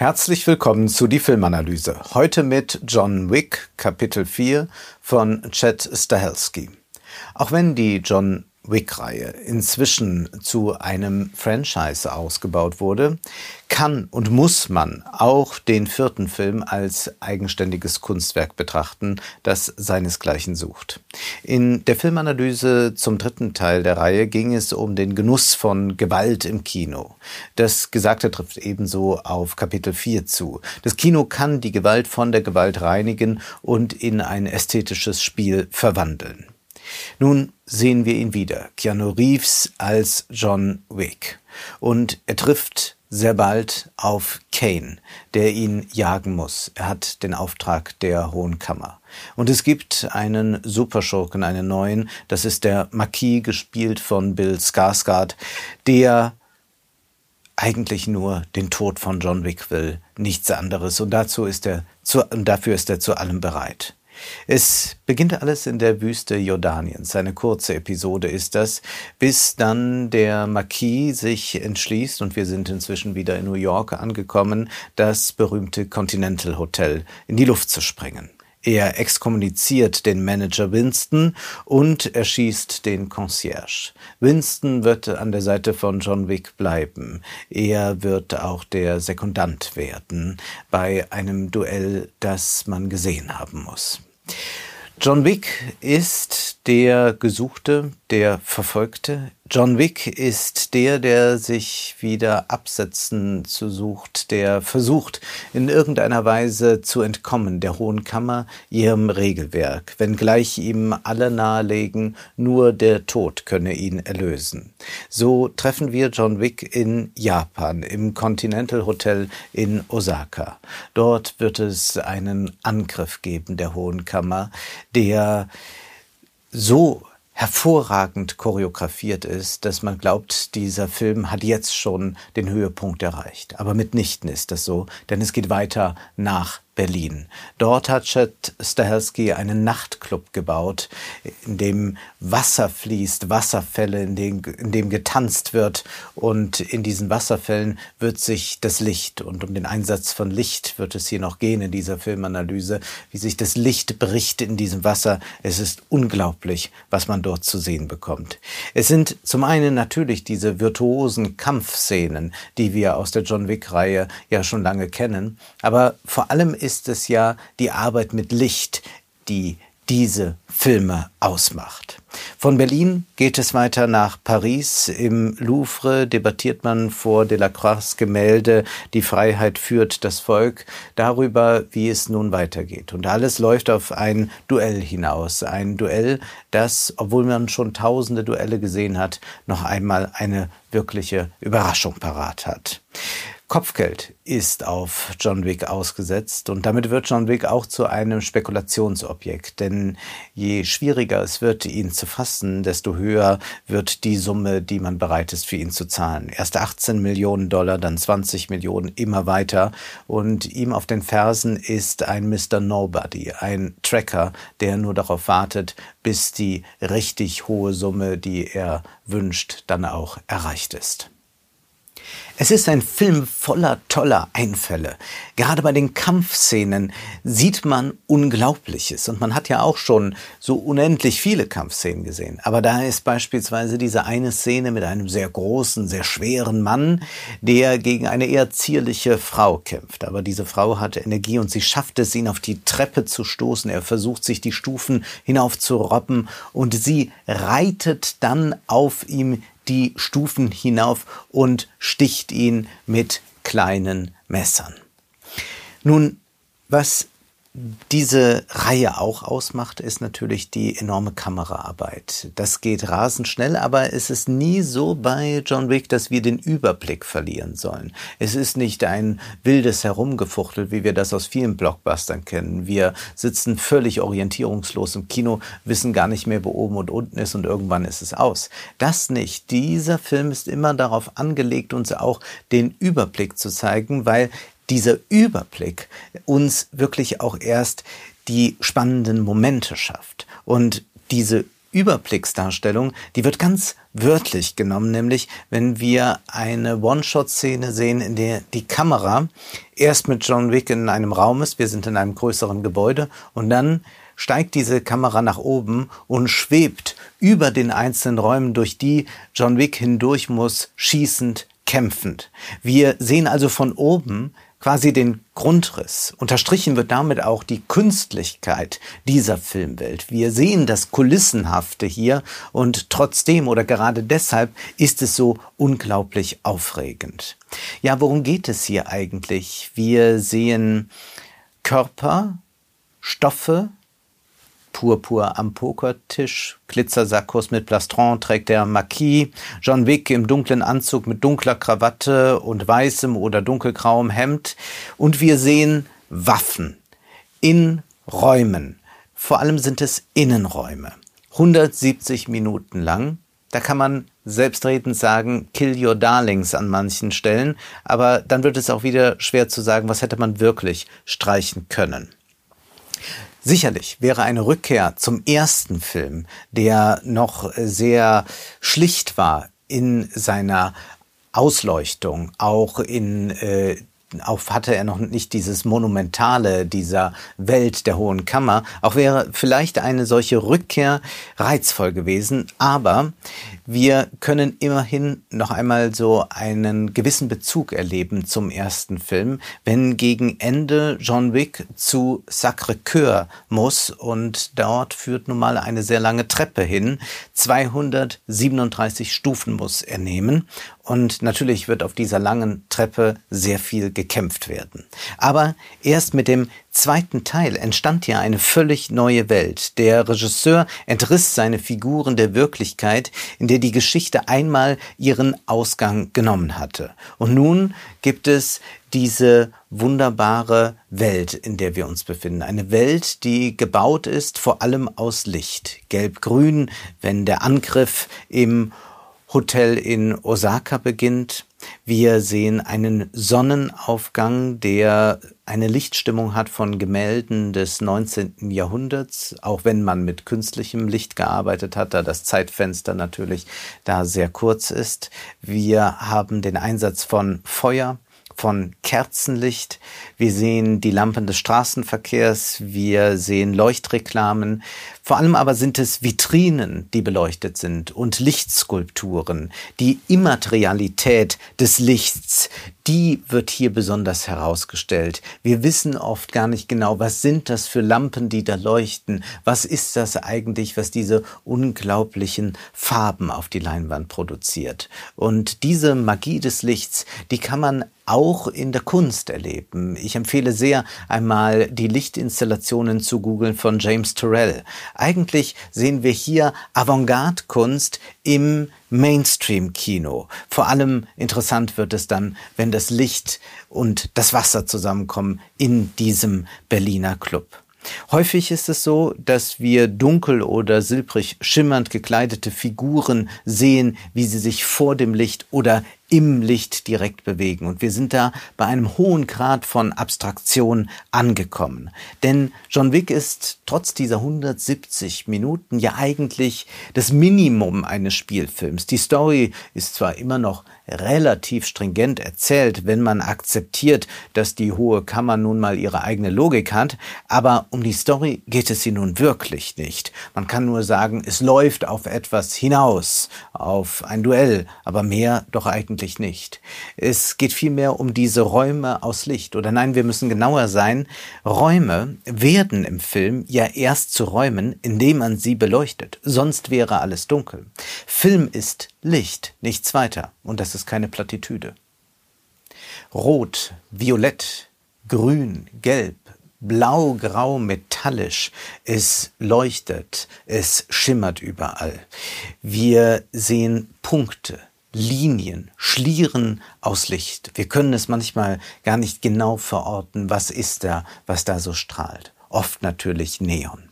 Herzlich willkommen zu die Filmanalyse. Heute mit John Wick, Kapitel 4 von Chet Stahelski. Auch wenn die John Wick-Reihe inzwischen zu einem Franchise ausgebaut wurde, kann und muss man auch den vierten Film als eigenständiges Kunstwerk betrachten, das seinesgleichen sucht. In der Filmanalyse zum dritten Teil der Reihe ging es um den Genuss von Gewalt im Kino. Das Gesagte trifft ebenso auf Kapitel 4 zu. Das Kino kann die Gewalt von der Gewalt reinigen und in ein ästhetisches Spiel verwandeln. Nun sehen wir ihn wieder, Keanu Reeves als John Wick. Und er trifft sehr bald auf Kane, der ihn jagen muss. Er hat den Auftrag der Hohen Kammer. Und es gibt einen Superschurken, einen neuen, das ist der Marquis, gespielt von Bill Skarsgård, der eigentlich nur den Tod von John Wick will, nichts anderes. Und dazu ist er zu, und dafür ist er zu allem bereit. Es beginnt alles in der Wüste Jordaniens. Eine kurze Episode ist das, bis dann der Marquis sich entschließt, und wir sind inzwischen wieder in New York angekommen, das berühmte Continental Hotel in die Luft zu sprengen. Er exkommuniziert den Manager Winston und erschießt den Concierge. Winston wird an der Seite von John Wick bleiben. Er wird auch der Sekundant werden bei einem Duell, das man gesehen haben muss. John Wick ist der Gesuchte, der Verfolgte, John Wick ist der, der sich wieder absetzen zu sucht, der versucht, in irgendeiner Weise zu entkommen der Hohen Kammer, ihrem Regelwerk, wenngleich ihm alle nahelegen, nur der Tod könne ihn erlösen. So treffen wir John Wick in Japan, im Continental Hotel in Osaka. Dort wird es einen Angriff geben der Hohen Kammer, der so hervorragend choreografiert ist, dass man glaubt, dieser Film hat jetzt schon den Höhepunkt erreicht. Aber mitnichten ist das so, denn es geht weiter nach Berlin. Dort hat Chet Stahelski einen Nachtclub gebaut, in dem Wasser fließt, Wasserfälle, in dem, in dem getanzt wird. Und in diesen Wasserfällen wird sich das Licht, und um den Einsatz von Licht wird es hier noch gehen in dieser Filmanalyse, wie sich das Licht bricht in diesem Wasser. Es ist unglaublich, was man dort zu sehen bekommt. Es sind zum einen natürlich diese virtuosen Kampfszenen, die wir aus der John Wick-Reihe ja schon lange kennen, aber vor allem ist ist es ja die Arbeit mit Licht, die diese Filme ausmacht. Von Berlin geht es weiter nach Paris. Im Louvre debattiert man vor Delacroix Gemälde Die Freiheit führt das Volk darüber, wie es nun weitergeht. Und alles läuft auf ein Duell hinaus. Ein Duell, das, obwohl man schon tausende Duelle gesehen hat, noch einmal eine wirkliche Überraschung parat hat. Kopfgeld ist auf John Wick ausgesetzt und damit wird John Wick auch zu einem Spekulationsobjekt, denn je schwieriger es wird, ihn zu fassen, desto höher wird die Summe, die man bereit ist, für ihn zu zahlen. Erst 18 Millionen Dollar, dann 20 Millionen, immer weiter und ihm auf den Fersen ist ein Mr. Nobody, ein Tracker, der nur darauf wartet, bis die richtig hohe Summe, die er wünscht, dann auch erreicht ist. Es ist ein Film voller toller Einfälle. Gerade bei den Kampfszenen sieht man Unglaubliches. Und man hat ja auch schon so unendlich viele Kampfszenen gesehen. Aber da ist beispielsweise diese eine Szene mit einem sehr großen, sehr schweren Mann, der gegen eine eher zierliche Frau kämpft. Aber diese Frau hat Energie und sie schafft es, ihn auf die Treppe zu stoßen. Er versucht sich die Stufen hinauf zu robben und sie reitet dann auf ihm die Stufen hinauf und sticht ihn mit kleinen Messern. Nun, was diese Reihe auch ausmacht, ist natürlich die enorme Kameraarbeit. Das geht rasend schnell, aber es ist nie so bei John Wick, dass wir den Überblick verlieren sollen. Es ist nicht ein wildes Herumgefuchtel, wie wir das aus vielen Blockbustern kennen. Wir sitzen völlig orientierungslos im Kino, wissen gar nicht mehr, wo oben und unten ist und irgendwann ist es aus. Das nicht. Dieser Film ist immer darauf angelegt, uns auch den Überblick zu zeigen, weil dieser Überblick uns wirklich auch erst die spannenden Momente schafft. Und diese Überblicksdarstellung, die wird ganz wörtlich genommen, nämlich wenn wir eine One-Shot-Szene sehen, in der die Kamera erst mit John Wick in einem Raum ist, wir sind in einem größeren Gebäude, und dann steigt diese Kamera nach oben und schwebt über den einzelnen Räumen, durch die John Wick hindurch muss, schießend, kämpfend. Wir sehen also von oben quasi den Grundriss. Unterstrichen wird damit auch die Künstlichkeit dieser Filmwelt. Wir sehen das Kulissenhafte hier und trotzdem oder gerade deshalb ist es so unglaublich aufregend. Ja, worum geht es hier eigentlich? Wir sehen Körper, Stoffe, Purpur am Pokertisch, Glitzersackos mit Plastron trägt der Marquis, John Wick im dunklen Anzug mit dunkler Krawatte und weißem oder dunkelgrauem Hemd und wir sehen Waffen in Räumen. Vor allem sind es Innenräume. 170 Minuten lang. Da kann man selbstredend sagen, kill your darlings an manchen Stellen, aber dann wird es auch wieder schwer zu sagen, was hätte man wirklich streichen können. Sicherlich wäre eine Rückkehr zum ersten Film, der noch sehr schlicht war in seiner Ausleuchtung, auch in äh, auf hatte er noch nicht dieses Monumentale dieser Welt der Hohen Kammer. Auch wäre vielleicht eine solche Rückkehr reizvoll gewesen. Aber wir können immerhin noch einmal so einen gewissen Bezug erleben zum ersten Film, wenn gegen Ende John Wick zu Sacré-Cœur muss und dort führt nun mal eine sehr lange Treppe hin. 237 Stufen muss er nehmen und natürlich wird auf dieser langen Treppe sehr viel gekämpft werden. Aber erst mit dem zweiten Teil entstand ja eine völlig neue Welt. Der Regisseur entriss seine Figuren der Wirklichkeit, in der die Geschichte einmal ihren Ausgang genommen hatte. Und nun gibt es diese wunderbare Welt, in der wir uns befinden. Eine Welt, die gebaut ist vor allem aus Licht. Gelb-grün, wenn der Angriff im Hotel in Osaka beginnt. Wir sehen einen Sonnenaufgang, der eine Lichtstimmung hat von Gemälden des 19. Jahrhunderts, auch wenn man mit künstlichem Licht gearbeitet hat, da das Zeitfenster natürlich da sehr kurz ist. Wir haben den Einsatz von Feuer, von Kerzenlicht. Wir sehen die Lampen des Straßenverkehrs. Wir sehen Leuchtreklamen. Vor allem aber sind es Vitrinen, die beleuchtet sind und Lichtskulpturen. Die Immaterialität des Lichts, die wird hier besonders herausgestellt. Wir wissen oft gar nicht genau, was sind das für Lampen, die da leuchten? Was ist das eigentlich, was diese unglaublichen Farben auf die Leinwand produziert? Und diese Magie des Lichts, die kann man auch in der Kunst erleben. Ich empfehle sehr, einmal die Lichtinstallationen zu googeln von James Turrell. Eigentlich sehen wir hier Avantgarde-Kunst im Mainstream-Kino. Vor allem interessant wird es dann, wenn das Licht und das Wasser zusammenkommen in diesem Berliner Club. Häufig ist es so, dass wir dunkel oder silbrig schimmernd gekleidete Figuren sehen, wie sie sich vor dem Licht oder im Licht direkt bewegen. Und wir sind da bei einem hohen Grad von Abstraktion angekommen. Denn John Wick ist trotz dieser 170 Minuten ja eigentlich das Minimum eines Spielfilms. Die Story ist zwar immer noch relativ stringent erzählt, wenn man akzeptiert, dass die Hohe Kammer nun mal ihre eigene Logik hat, aber um die Story geht es sie nun wirklich nicht. Man kann nur sagen, es läuft auf etwas hinaus, auf ein Duell, aber mehr doch eigentlich eigentlich nicht. Es geht vielmehr um diese Räume aus Licht. Oder nein, wir müssen genauer sein. Räume werden im Film ja erst zu Räumen, indem man sie beleuchtet. Sonst wäre alles dunkel. Film ist Licht, nichts weiter. Und das ist keine Plattitüde. Rot, Violett, Grün, Gelb, blau, grau, metallisch. Es leuchtet, es schimmert überall. Wir sehen Punkte, Linien, Schlieren aus Licht. Wir können es manchmal gar nicht genau verorten, was ist da, was da so strahlt. Oft natürlich Neon.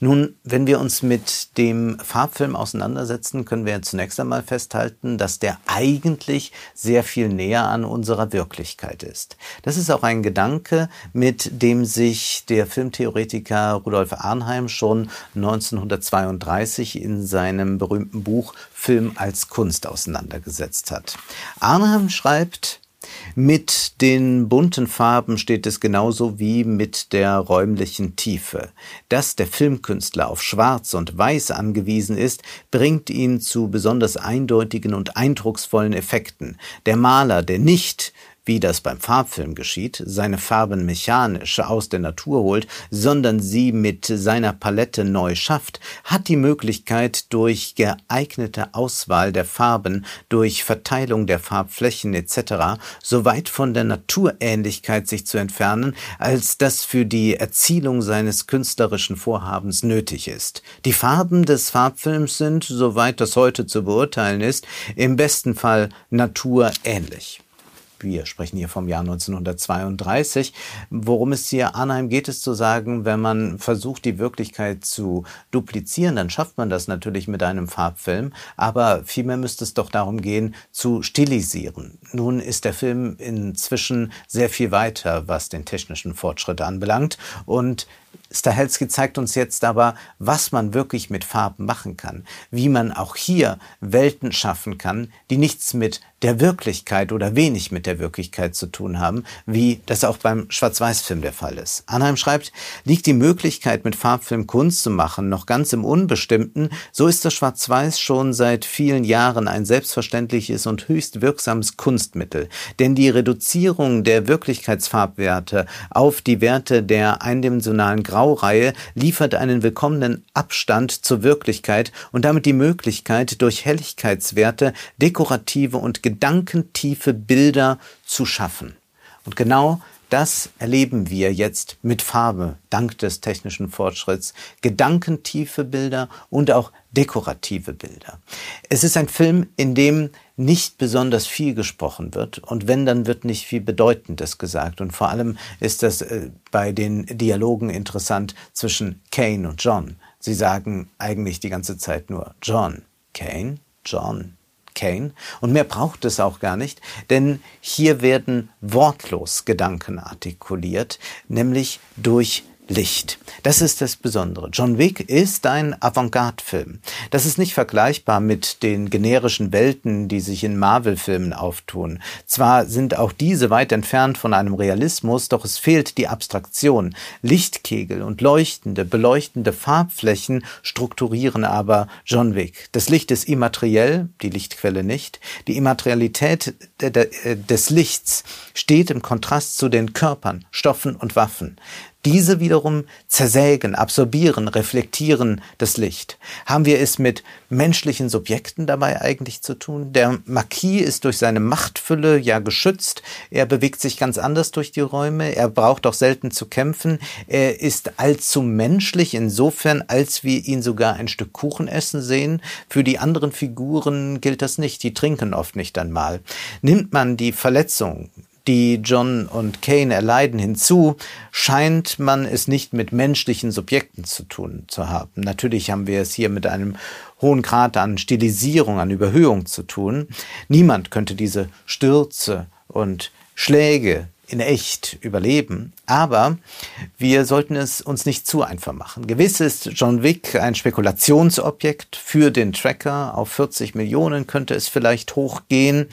Nun, wenn wir uns mit dem Farbfilm auseinandersetzen, können wir zunächst einmal festhalten, dass der eigentlich sehr viel näher an unserer Wirklichkeit ist. Das ist auch ein Gedanke, mit dem sich der Filmtheoretiker Rudolf Arnheim schon 1932 in seinem berühmten Buch Film als Kunst auseinandergesetzt hat. Arnheim schreibt, mit den bunten Farben steht es genauso wie mit der räumlichen Tiefe. Dass der Filmkünstler auf Schwarz und Weiß angewiesen ist, bringt ihn zu besonders eindeutigen und eindrucksvollen Effekten. Der Maler, der nicht wie das beim Farbfilm geschieht, seine Farben mechanisch aus der Natur holt, sondern sie mit seiner Palette neu schafft, hat die Möglichkeit, durch geeignete Auswahl der Farben, durch Verteilung der Farbflächen etc. so weit von der Naturähnlichkeit sich zu entfernen, als das für die Erzielung seines künstlerischen Vorhabens nötig ist. Die Farben des Farbfilms sind, soweit das heute zu beurteilen ist, im besten Fall naturähnlich. Wir sprechen hier vom Jahr 1932. Worum es hier Arnheim geht, ist zu sagen, wenn man versucht, die Wirklichkeit zu duplizieren, dann schafft man das natürlich mit einem Farbfilm, aber vielmehr müsste es doch darum gehen, zu stilisieren. Nun ist der Film inzwischen sehr viel weiter, was den technischen Fortschritt anbelangt und Stahelski zeigt uns jetzt aber, was man wirklich mit Farben machen kann, wie man auch hier Welten schaffen kann, die nichts mit der Wirklichkeit oder wenig mit der Wirklichkeit zu tun haben, wie das auch beim Schwarz-Weiß-Film der Fall ist. Anheim schreibt, liegt die Möglichkeit, mit Farbfilm Kunst zu machen, noch ganz im Unbestimmten, so ist das Schwarz-Weiß schon seit vielen Jahren ein selbstverständliches und höchst wirksames Kunstmittel. Denn die Reduzierung der Wirklichkeitsfarbwerte auf die Werte der eindimensionalen Graureihe liefert einen willkommenen Abstand zur Wirklichkeit und damit die Möglichkeit, durch Helligkeitswerte dekorative und gedankentiefe Bilder zu schaffen. Und genau das erleben wir jetzt mit Farbe, dank des technischen Fortschritts. Gedankentiefe Bilder und auch dekorative Bilder. Es ist ein Film, in dem nicht besonders viel gesprochen wird und wenn, dann wird nicht viel Bedeutendes gesagt. Und vor allem ist das äh, bei den Dialogen interessant zwischen Kane und John. Sie sagen eigentlich die ganze Zeit nur John, Kane, John, Kane. Und mehr braucht es auch gar nicht, denn hier werden wortlos Gedanken artikuliert, nämlich durch Licht. Das ist das Besondere. John Wick ist ein Avantgarde-Film. Das ist nicht vergleichbar mit den generischen Welten, die sich in Marvel-Filmen auftun. Zwar sind auch diese weit entfernt von einem Realismus, doch es fehlt die Abstraktion. Lichtkegel und leuchtende, beleuchtende Farbflächen strukturieren aber John Wick. Das Licht ist immateriell, die Lichtquelle nicht. Die Immaterialität des Lichts steht im Kontrast zu den Körpern, Stoffen und Waffen. Diese wiederum zersägen, absorbieren, reflektieren das Licht. Haben wir es mit menschlichen Subjekten dabei eigentlich zu tun? Der Marquis ist durch seine Machtfülle ja geschützt. Er bewegt sich ganz anders durch die Räume. Er braucht auch selten zu kämpfen. Er ist allzu menschlich insofern, als wir ihn sogar ein Stück Kuchen essen sehen. Für die anderen Figuren gilt das nicht. Die trinken oft nicht einmal. Nimmt man die Verletzung, die John und Kane erleiden, hinzu, scheint man es nicht mit menschlichen Subjekten zu tun zu haben. Natürlich haben wir es hier mit einem hohen Grad an Stilisierung, an Überhöhung zu tun. Niemand könnte diese Stürze und Schläge in echt überleben. Aber wir sollten es uns nicht zu einfach machen. Gewiss ist John Wick ein Spekulationsobjekt für den Tracker. Auf 40 Millionen könnte es vielleicht hochgehen.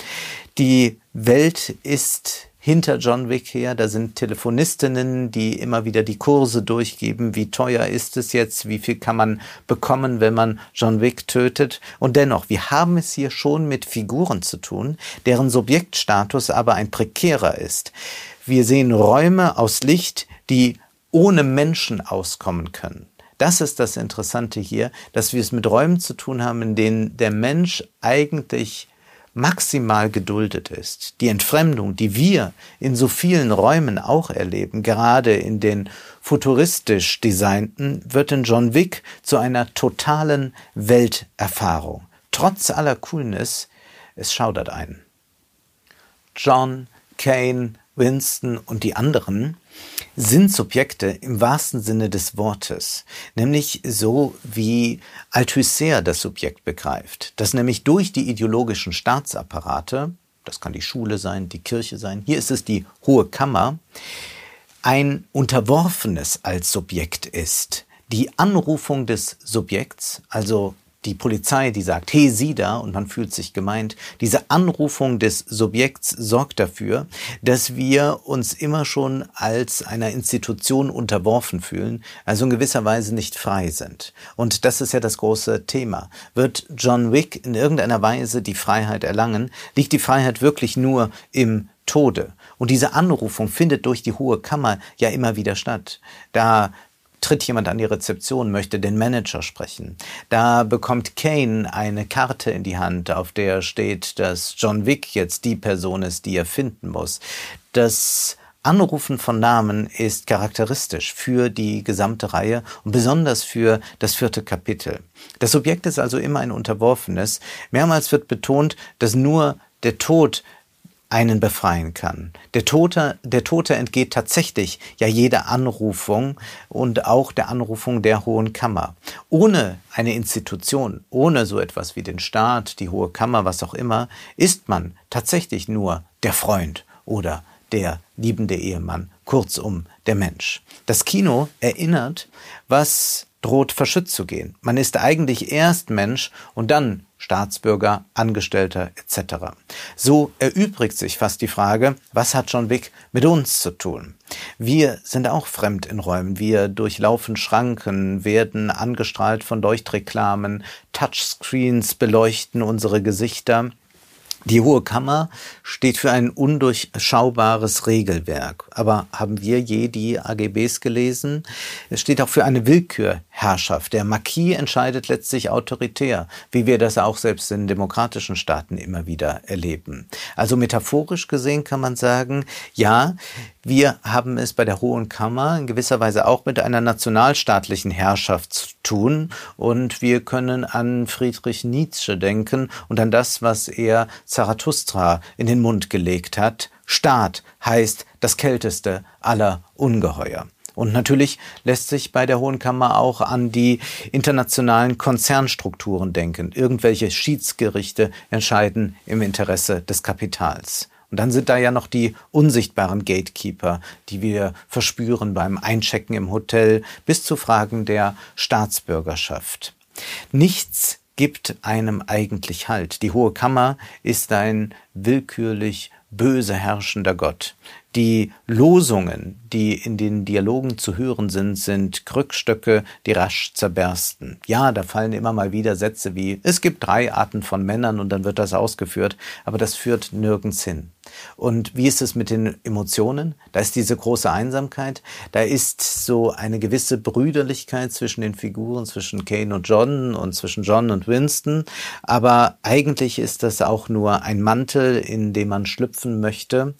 Die Welt ist hinter John Wick her. Da sind Telefonistinnen, die immer wieder die Kurse durchgeben. Wie teuer ist es jetzt? Wie viel kann man bekommen, wenn man John Wick tötet? Und dennoch, wir haben es hier schon mit Figuren zu tun, deren Subjektstatus aber ein prekärer ist. Wir sehen Räume aus Licht, die ohne Menschen auskommen können. Das ist das Interessante hier, dass wir es mit Räumen zu tun haben, in denen der Mensch eigentlich maximal geduldet ist. Die Entfremdung, die wir in so vielen Räumen auch erleben, gerade in den futuristisch designten, wird in John Wick zu einer totalen Welterfahrung. Trotz aller Coolness, es schaudert einen. John, Kane, Winston und die anderen sind Subjekte im wahrsten Sinne des Wortes, nämlich so wie Althusser das Subjekt begreift, dass nämlich durch die ideologischen Staatsapparate, das kann die Schule sein, die Kirche sein, hier ist es die Hohe Kammer, ein Unterworfenes als Subjekt ist. Die Anrufung des Subjekts, also die Polizei, die sagt, hey, Sie da, und man fühlt sich gemeint. Diese Anrufung des Subjekts sorgt dafür, dass wir uns immer schon als einer Institution unterworfen fühlen, also in gewisser Weise nicht frei sind. Und das ist ja das große Thema. Wird John Wick in irgendeiner Weise die Freiheit erlangen? Liegt die Freiheit wirklich nur im Tode. Und diese Anrufung findet durch die Hohe Kammer ja immer wieder statt. Da tritt jemand an die Rezeption, möchte den Manager sprechen. Da bekommt Kane eine Karte in die Hand, auf der steht, dass John Wick jetzt die Person ist, die er finden muss. Das Anrufen von Namen ist charakteristisch für die gesamte Reihe und besonders für das vierte Kapitel. Das Subjekt ist also immer ein Unterworfenes. Mehrmals wird betont, dass nur der Tod einen befreien kann. Der Tote, der Tote entgeht tatsächlich ja jeder Anrufung und auch der Anrufung der Hohen Kammer. Ohne eine Institution, ohne so etwas wie den Staat, die Hohe Kammer, was auch immer, ist man tatsächlich nur der Freund oder der liebende Ehemann, kurzum der Mensch. Das Kino erinnert, was droht verschützt zu gehen. Man ist eigentlich erst Mensch und dann Staatsbürger, Angestellter etc. So erübrigt sich fast die Frage, was hat John Wick mit uns zu tun? Wir sind auch fremd in Räumen, wir durchlaufen Schranken, werden angestrahlt von Leuchtreklamen, Touchscreens beleuchten unsere Gesichter, die Hohe Kammer steht für ein undurchschaubares Regelwerk. Aber haben wir je die AGBs gelesen? Es steht auch für eine Willkürherrschaft. Der Marquis entscheidet letztlich autoritär, wie wir das auch selbst in demokratischen Staaten immer wieder erleben. Also metaphorisch gesehen kann man sagen, ja, wir haben es bei der Hohen Kammer in gewisser Weise auch mit einer nationalstaatlichen Herrschaft zu tun und wir können an Friedrich Nietzsche denken und an das, was er Zarathustra in den Mund gelegt hat. Staat heißt das kälteste aller Ungeheuer. Und natürlich lässt sich bei der Hohen Kammer auch an die internationalen Konzernstrukturen denken. Irgendwelche Schiedsgerichte entscheiden im Interesse des Kapitals. Und dann sind da ja noch die unsichtbaren Gatekeeper, die wir verspüren beim Einchecken im Hotel bis zu Fragen der Staatsbürgerschaft. Nichts gibt einem eigentlich Halt. Die Hohe Kammer ist ein willkürlich böse herrschender Gott. Die Losungen, die in den Dialogen zu hören sind, sind Krückstöcke, die rasch zerbersten. Ja, da fallen immer mal wieder Sätze wie es gibt drei Arten von Männern und dann wird das ausgeführt, aber das führt nirgends hin. Und wie ist es mit den Emotionen? Da ist diese große Einsamkeit, da ist so eine gewisse Brüderlichkeit zwischen den Figuren, zwischen Kane und John und zwischen John und Winston, aber eigentlich ist das auch nur ein Mantel, in dem man schlüpfen möchte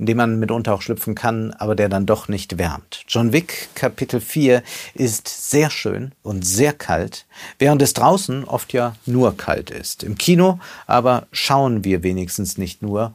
in dem man mitunter auch schlüpfen kann, aber der dann doch nicht wärmt. John Wick Kapitel 4 ist sehr schön und sehr kalt, während es draußen oft ja nur kalt ist. Im Kino aber schauen wir wenigstens nicht nur,